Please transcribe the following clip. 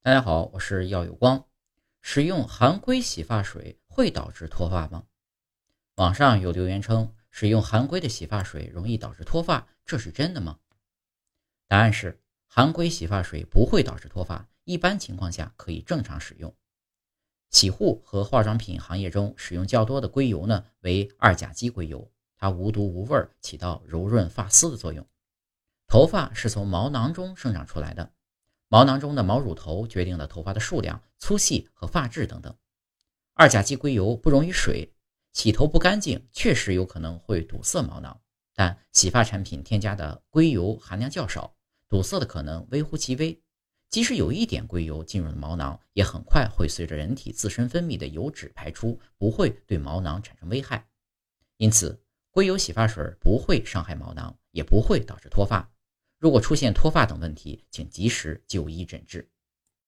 大家好，我是耀有光。使用含硅洗发水会导致脱发吗？网上有留言称，使用含硅的洗发水容易导致脱发，这是真的吗？答案是，含硅洗发水不会导致脱发，一般情况下可以正常使用。洗护和化妆品行业中使用较多的硅油呢，为二甲基硅油，它无毒无味，起到柔润发丝的作用。头发是从毛囊中生长出来的。毛囊中的毛乳头决定了头发的数量、粗细和发质等等。二甲基硅油不溶于水，洗头不干净，确实有可能会堵塞毛囊。但洗发产品添加的硅油含量较少，堵塞的可能微乎其微。即使有一点硅油进入了毛囊，也很快会随着人体自身分泌的油脂排出，不会对毛囊产生危害。因此，硅油洗发水不会伤害毛囊，也不会导致脱发。如果出现脱发等问题，请及时就医诊治。